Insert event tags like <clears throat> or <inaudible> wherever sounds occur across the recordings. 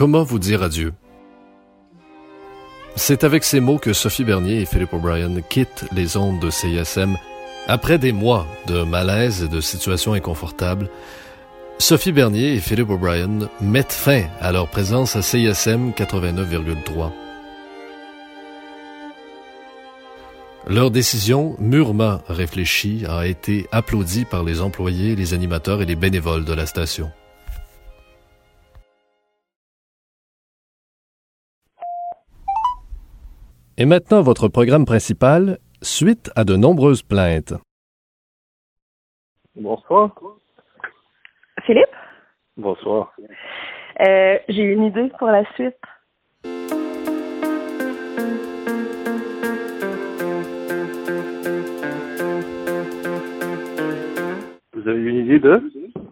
Comment vous dire adieu? C'est avec ces mots que Sophie Bernier et Philippe O'Brien quittent les ondes de CISM après des mois de malaise et de situations inconfortables. Sophie Bernier et Philippe O'Brien mettent fin à leur présence à CISM 89,3. Leur décision, mûrement réfléchie, a été applaudie par les employés, les animateurs et les bénévoles de la station. Et maintenant, votre programme principal, suite à de nombreuses plaintes. Bonsoir. Philippe? Bonsoir. Euh, J'ai une idée pour la suite. Vous avez une idée de?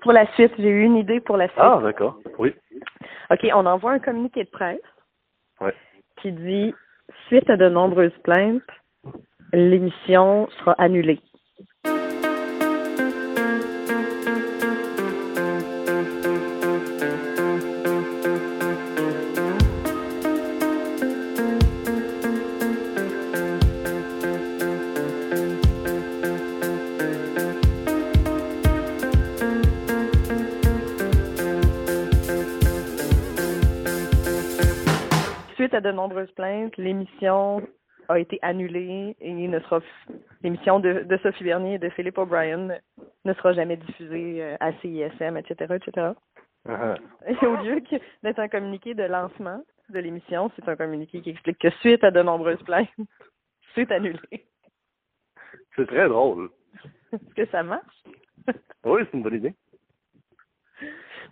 Pour la suite, j'ai eu une idée pour la suite. Ah, d'accord. Oui. OK, on envoie un communiqué de presse Ouais. qui dit Suite à de nombreuses plaintes, l'émission sera annulée. Suite à de nombreuses plaintes, l'émission a été annulée et ne sera l'émission de, de Sophie Bernier et de Philippe O'Brien ne sera jamais diffusée euh, à CISM, etc., etc. Ah, Et au lieu d'être un communiqué de lancement de l'émission, c'est un communiqué qui explique que suite à de nombreuses plaintes, <laughs> c'est annulé. C'est très drôle. Est-ce que ça marche? Oui, c'est une bonne idée.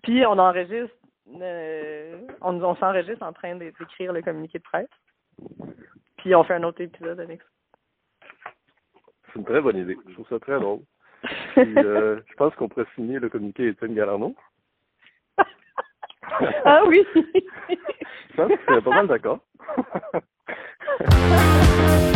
Puis on enregistre, euh, on, on s'enregistre en train d'é- d'écrire le communiqué de presse. Puis on fait un autre épisode avec C'est une très bonne idée. Je trouve ça très drôle. <laughs> Puis, euh, je pense qu'on pourrait signer le communiqué Étienne Galarno. ça. ah oui! <laughs> Je pense que c'est pas mal d'accord. <laughs>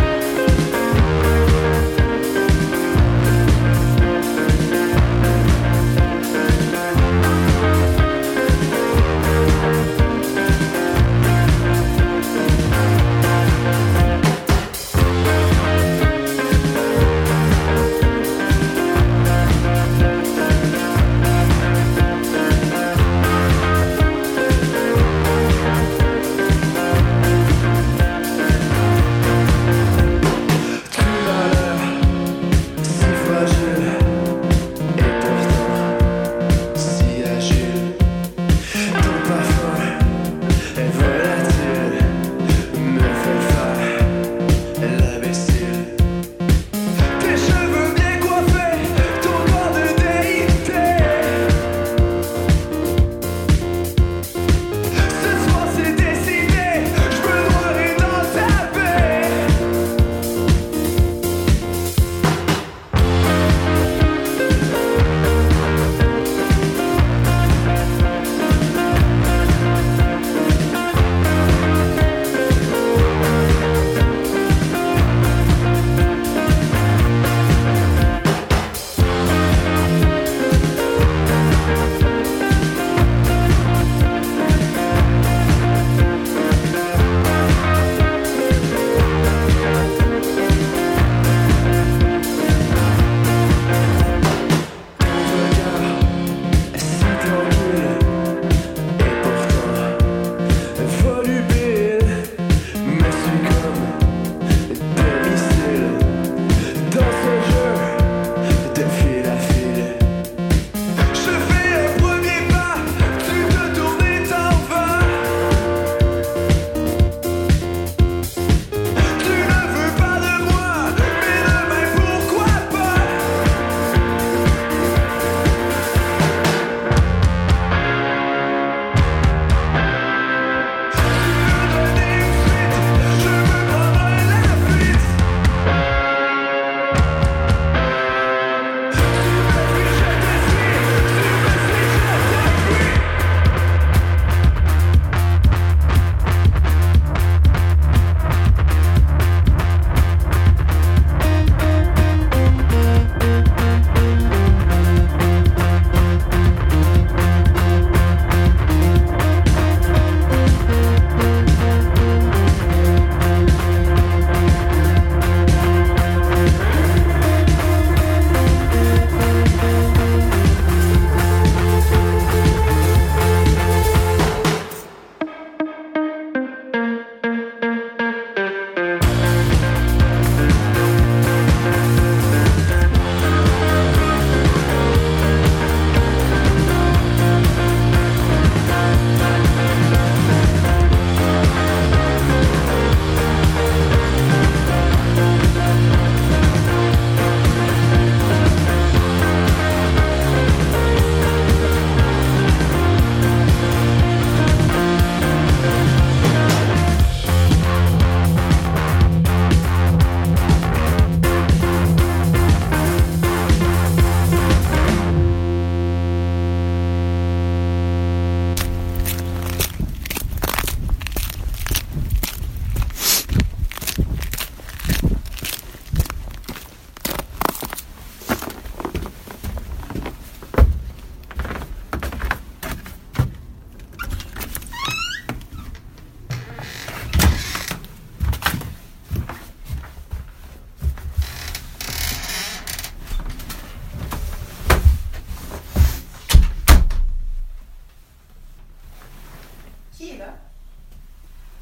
là?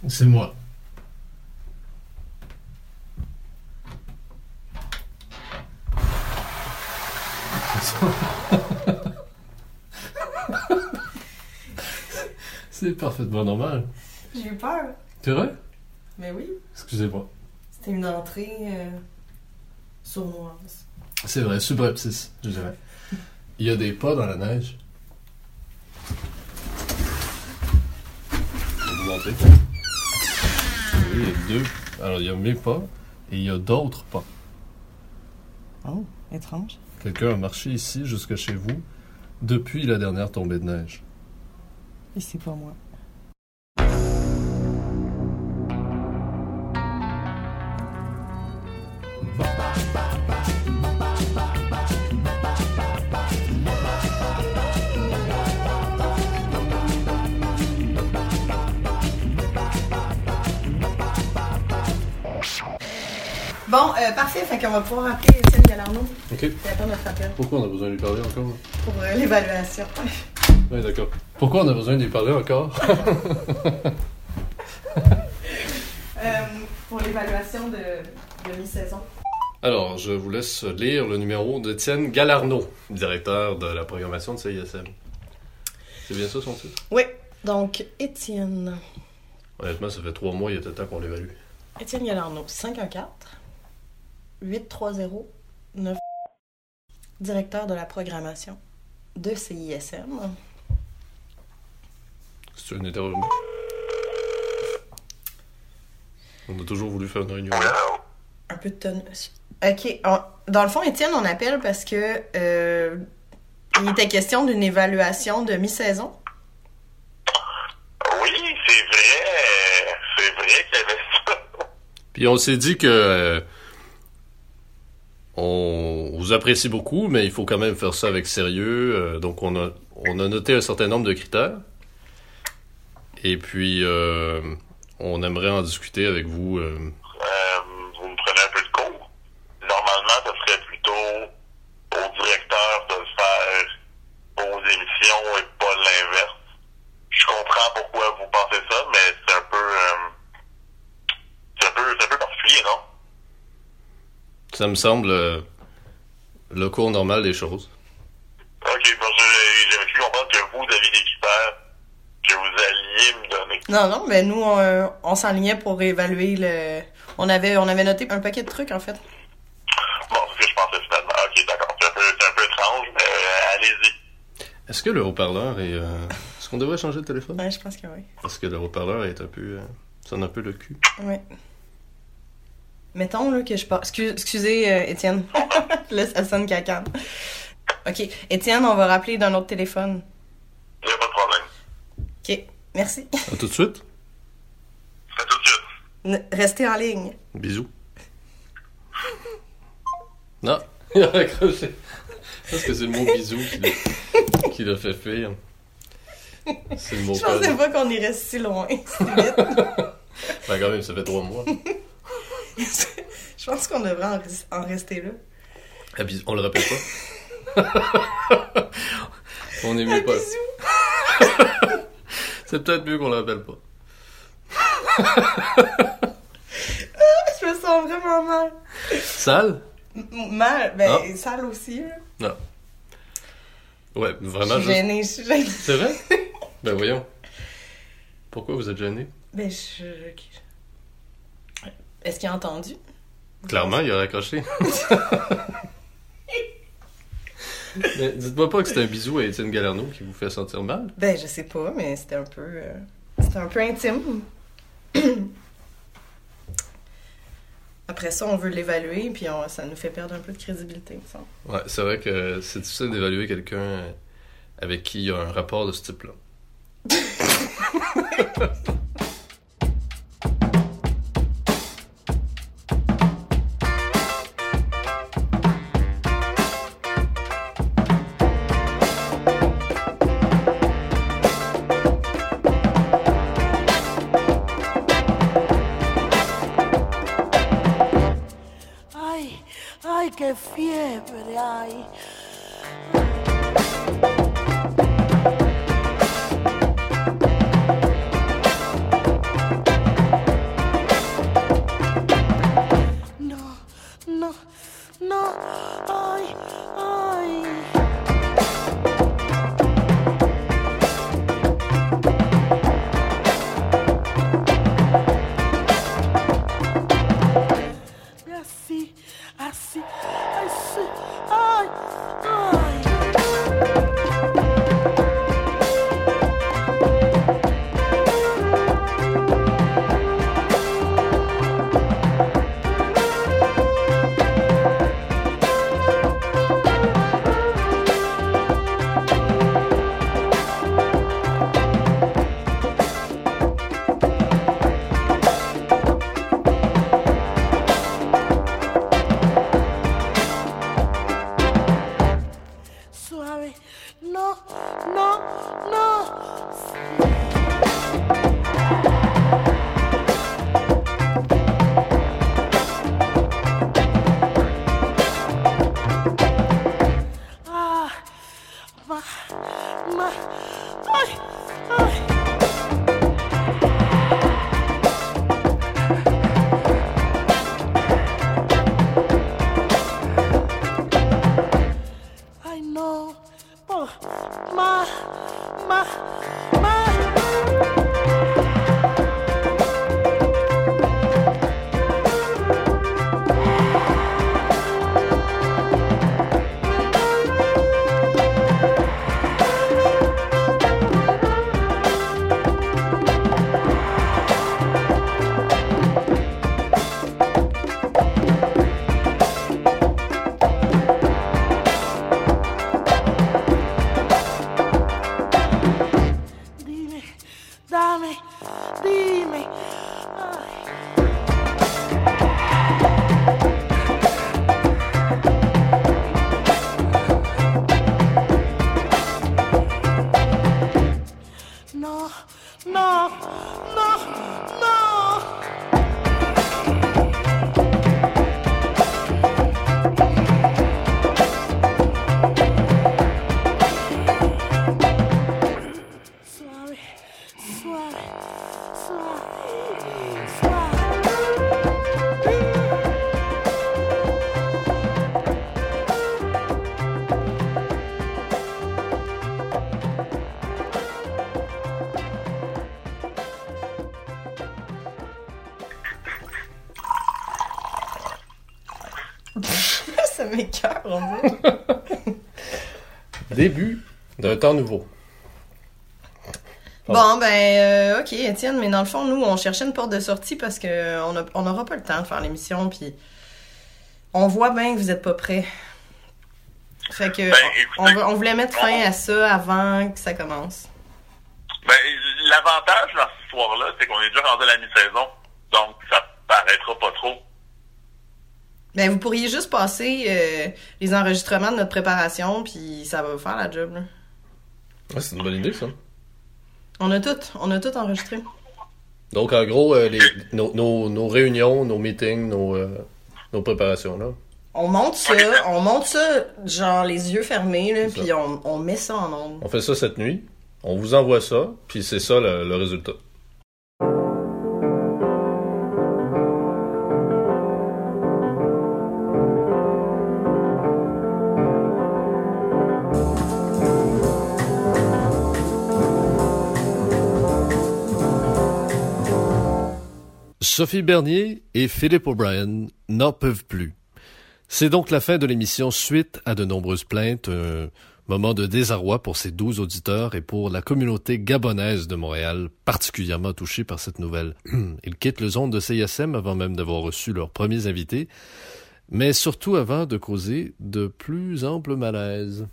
C'est moi. <laughs> C'est parfaitement normal. J'ai eu peur. C'est vrai? Mais oui, Excusez-moi. c'était une entrée euh, sournoise. C'est vrai, subreptice, je dirais. Il y a des pas dans la neige. Je vais vous montrer. Oui, il y a deux. Alors, il y a mes pas et il y a d'autres pas. Oh, étrange. Quelqu'un a marché ici jusque chez vous depuis la dernière tombée de neige. Et c'est pas moi. Bon, euh, parfait. Fait qu'on va pouvoir appeler Étienne Galarno. Ok. C'est attendre notre appel Pourquoi on a besoin de lui parler encore? pour euh, l'évaluation. <laughs> Oui, d'accord. Pourquoi on a besoin de lui parler encore? <laughs> <laughs> Euh, pour l'évaluation de, de mi-saison. Alors, je vous laisse lire le numéro d'Étienne Galarno, directeur de la programmation de CISM. C'est bien ça son titre? Oui. Donc, Étienne. Honnêtement, ça fait trois mois, il était temps qu'on l'évalue. Étienne Galarno, 514 830 9 directeur de la programmation de CISM. C'est une interview. On a toujours voulu faire une réunion. Un peu de tonne. OK. on- dans le fond, Étienne, on appelle parce que euh, il était question d'une évaluation de mi-saison. Oui, c'est vrai. C'est vrai qu'il y avait ça. Puis on s'est dit que euh, on vous apprécie beaucoup, mais il faut quand même faire ça avec sérieux. euh, donc on a on a noté un certain nombre de critères. Et puis euh, on aimerait en discuter avec vous. euh, Euh, vous me prenez un peu de cours. Normalement, ce serait plutôt au directeur de faire vos émissions et pas l'inverse. Je comprends pourquoi vous pensez ça, mais c'est un peu... euh, c'est un peu, c'est un peu particulier, non? Ça me semble euh, le cours normal des choses. Ok, parce que j'ai- j'avais cru comprendre que vous aviez des critères que vous alliez me donner. Non, non, mais nous, on, on s'enlignait pour évaluer le. On avait, on avait noté un paquet de trucs, en fait. Bon, c'est ce que je pensais finalement. Ok, d'accord. C'est un peu, c'est un peu étrange, mais euh, allez-y. Est-ce que le haut-parleur est... euh, Est-ce qu'on devrait changer de téléphone? Ouais, je pense que oui. Parce que le haut-parleur est un peu... euh, sonne un peu le cul? Ouais. Mettons là, que je parle. Excuse- excusez, euh, Étienne. <laughs> là, ça sonne cacane. OK. Étienne, on va rappeler d'un autre téléphone. Il n'y a pas de problème. OK. Merci. À tout de suite. À tout de suite. N- Restez en ligne. Bisous. <laughs> Non, <laughs> il a raccroché. Parce que c'est le mot bisou qui l'a- fait fuir. C'est le mot Je pensais pas qu'on irait si loin, si vite. Ben quand même, ça fait trois mois. <laughs> Je pense qu'on devrait en, res- en rester là. Ah, On le répète pas. <laughs> On est pas. <laughs> C'est peut-être mieux qu'on le rappelle pas. Je me sens vraiment mal. Sale? M- Mal. Ben, Ah. sale aussi. là. Ouais, Je vraiment suis juste. gênée, je suis gênée. C'est vrai? Ben voyons. Pourquoi vous êtes gêné? Ben, je... Est-ce qu'il a entendu? Clairement, il a raccroché. <laughs> Mais dites-moi pas que c'est un bisou à Étienne Galerno qui vous fait sentir mal. Ben, je sais pas, mais c'était un peu... euh, C'était un peu intime. <clears throat> Après ça, on veut l'évaluer, puis on- ça nous fait perdre un peu de crédibilité, il me semble. Ouais, c'est vrai que c'est difficile d'évaluer quelqu'un avec qui il y a un rapport de ce type-là. <laughs> <laughs> ça on dirait. <laughs> Début d'un temps nouveau. Bon, ben, euh, ok, Étienne, mais dans le fond, nous, on cherchait une porte de sortie parce que on a- on n'aura pas le temps de faire l'émission, puis on voit bien que vous êtes pas prêts. Fait que Ben, écoutez, on voulait mettre fin à ça avant que ça commence. Ben, l'avantage dans cette histoire-là, c'est qu'on est déjà rendu à la mi-saison. Donc, ça paraîtra pas trop. Ben, vous pourriez juste passer euh, les enregistrements de notre préparation, puis ça va vous faire la job. là. Ouais, c'est une bonne idée, ça. On a tout, on a tout enregistré. Donc, en gros, euh, les, nos, nos, nos réunions, nos meetings, nos, euh, nos préparations, là. On monte ça, on monte ça, genre les yeux fermés, là, puis on, on met ça en ondes. On fait ça cette nuit. On vous envoie ça, puis c'est ça le, le résultat. Sophie Bernier et Philippe O'Brien n'en peuvent plus. C'est donc la fin de l'émission suite à de nombreuses plaintes, un moment de désarroi pour ces douze auditeurs et pour la communauté gabonaise de Montréal, particulièrement touchée par cette nouvelle. <clears throat> Ils quittent le zone de CISM avant même d'avoir reçu leurs premiers invités, mais surtout avant de causer de plus amples malaises.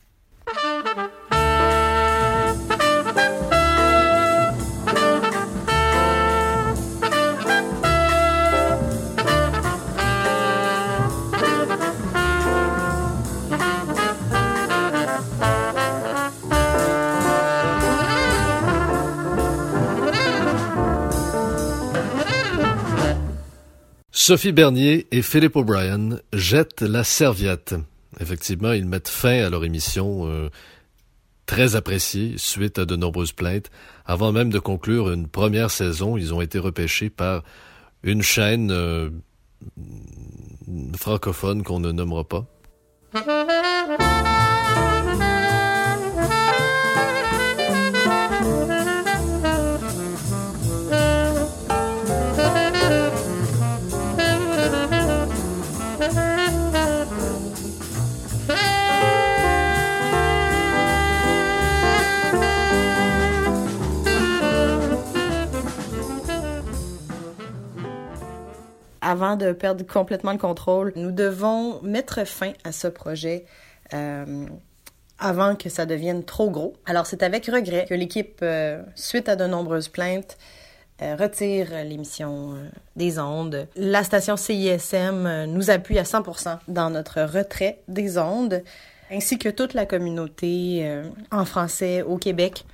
Sophie Bernier et Philippe O'Brien jettent la serviette. Effectivement, ils mettent fin à leur émission euh, très appréciée suite à de nombreuses plaintes. Avant même de conclure une première saison, ils ont été repêchés par une chaîne euh, francophone qu'on ne nommera pas. Avant de perdre complètement le contrôle, nous devons mettre fin à ce projet euh, avant que ça devienne trop gros. Alors c'est avec regret que l'équipe, euh, suite à de nombreuses plaintes, euh, retire l'émission des ondes. La station CISM nous appuie à 100% dans notre retrait des ondes, ainsi que toute la communauté en français au Québec.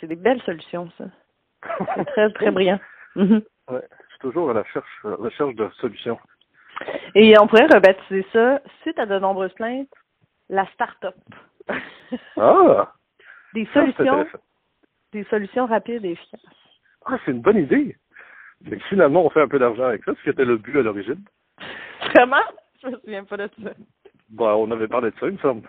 c'est des belles solutions, ça. très, très brillant. Mhm. ouais, je suis toujours à la recherche, recherche de solutions. Et on pourrait rebaptiser ça, suite à de nombreuses plaintes, la start-up. ah! Des solutions, des solutions rapides et efficaces. Ah, c'est une bonne idée. Que finalement, on fait un peu d'argent avec ça, ce qui était le but à l'origine. Vraiment? Je me souviens pas de ça. Bon, on avait parlé de ça, il me semble.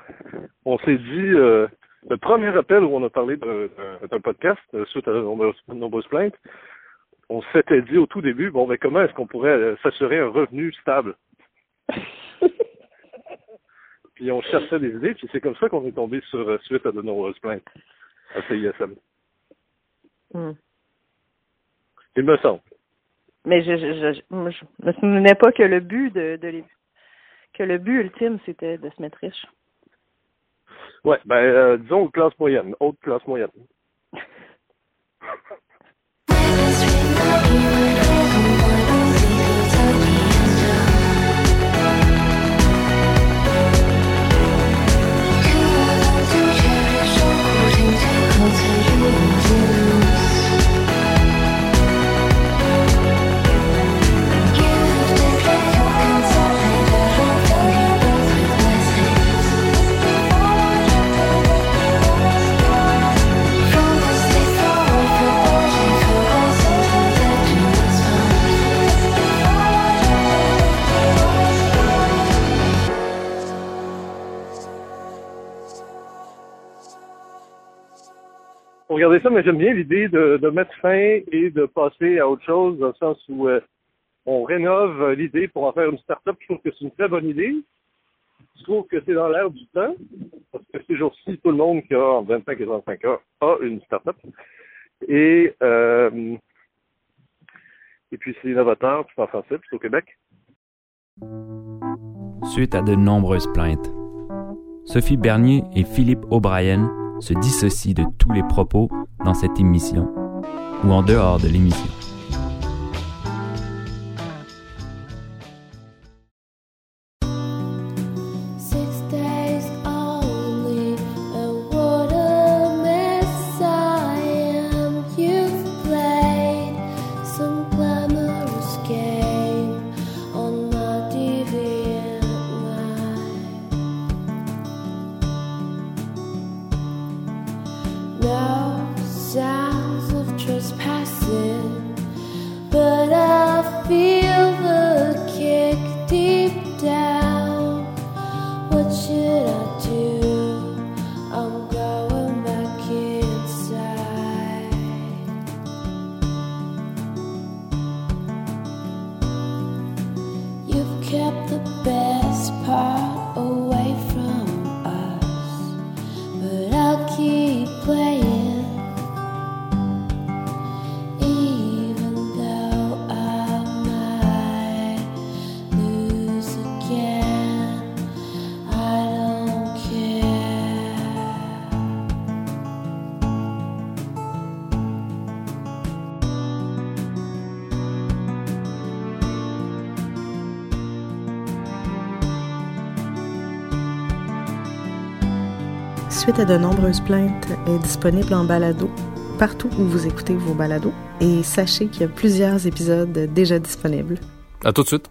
On s'est dit, euh, le premier appel où on a parlé d'un podcast, euh, suite à de nombreuses, nombreuses plaintes, on s'était dit au tout début, bon, mais comment est-ce qu'on pourrait euh, s'assurer un revenu stable? Puis on cherchait des idées, puis c'est comme ça qu'on est tombé sur euh, suite à de nombreuses plaintes à CISM. Hmm. Il me semble. Mais je, je, je, me souvenais pas que le but de, de les- que le but ultime c'était de se mettre riche. Ouais, ben, euh, disons classe moyenne, haute classe moyenne. <laughs> Ça, mais j'aime bien l'idée de, mettre fin et de passer à autre chose, dans le sens où euh, on rénove l'idée pour en faire une start-up. Je trouve que c'est une très bonne idée. Je trouve que c'est dans l'air du temps, parce que ces jours-ci, tout le monde qui a entre 25 et 35 ans a une start-up. Et, euh, et puis c'est innovateur, c'est en français, puis au Québec. Suite à de nombreuses plaintes, Sophie Bernier et Philippe O'Brien se dissocient de tous les propos dans cette émission ou en dehors de l'émission. Suite à de nombreuses plaintes est disponible en balado partout où vous écoutez vos balados et sachez qu'il y a plusieurs épisodes déjà disponibles. À tout de suite.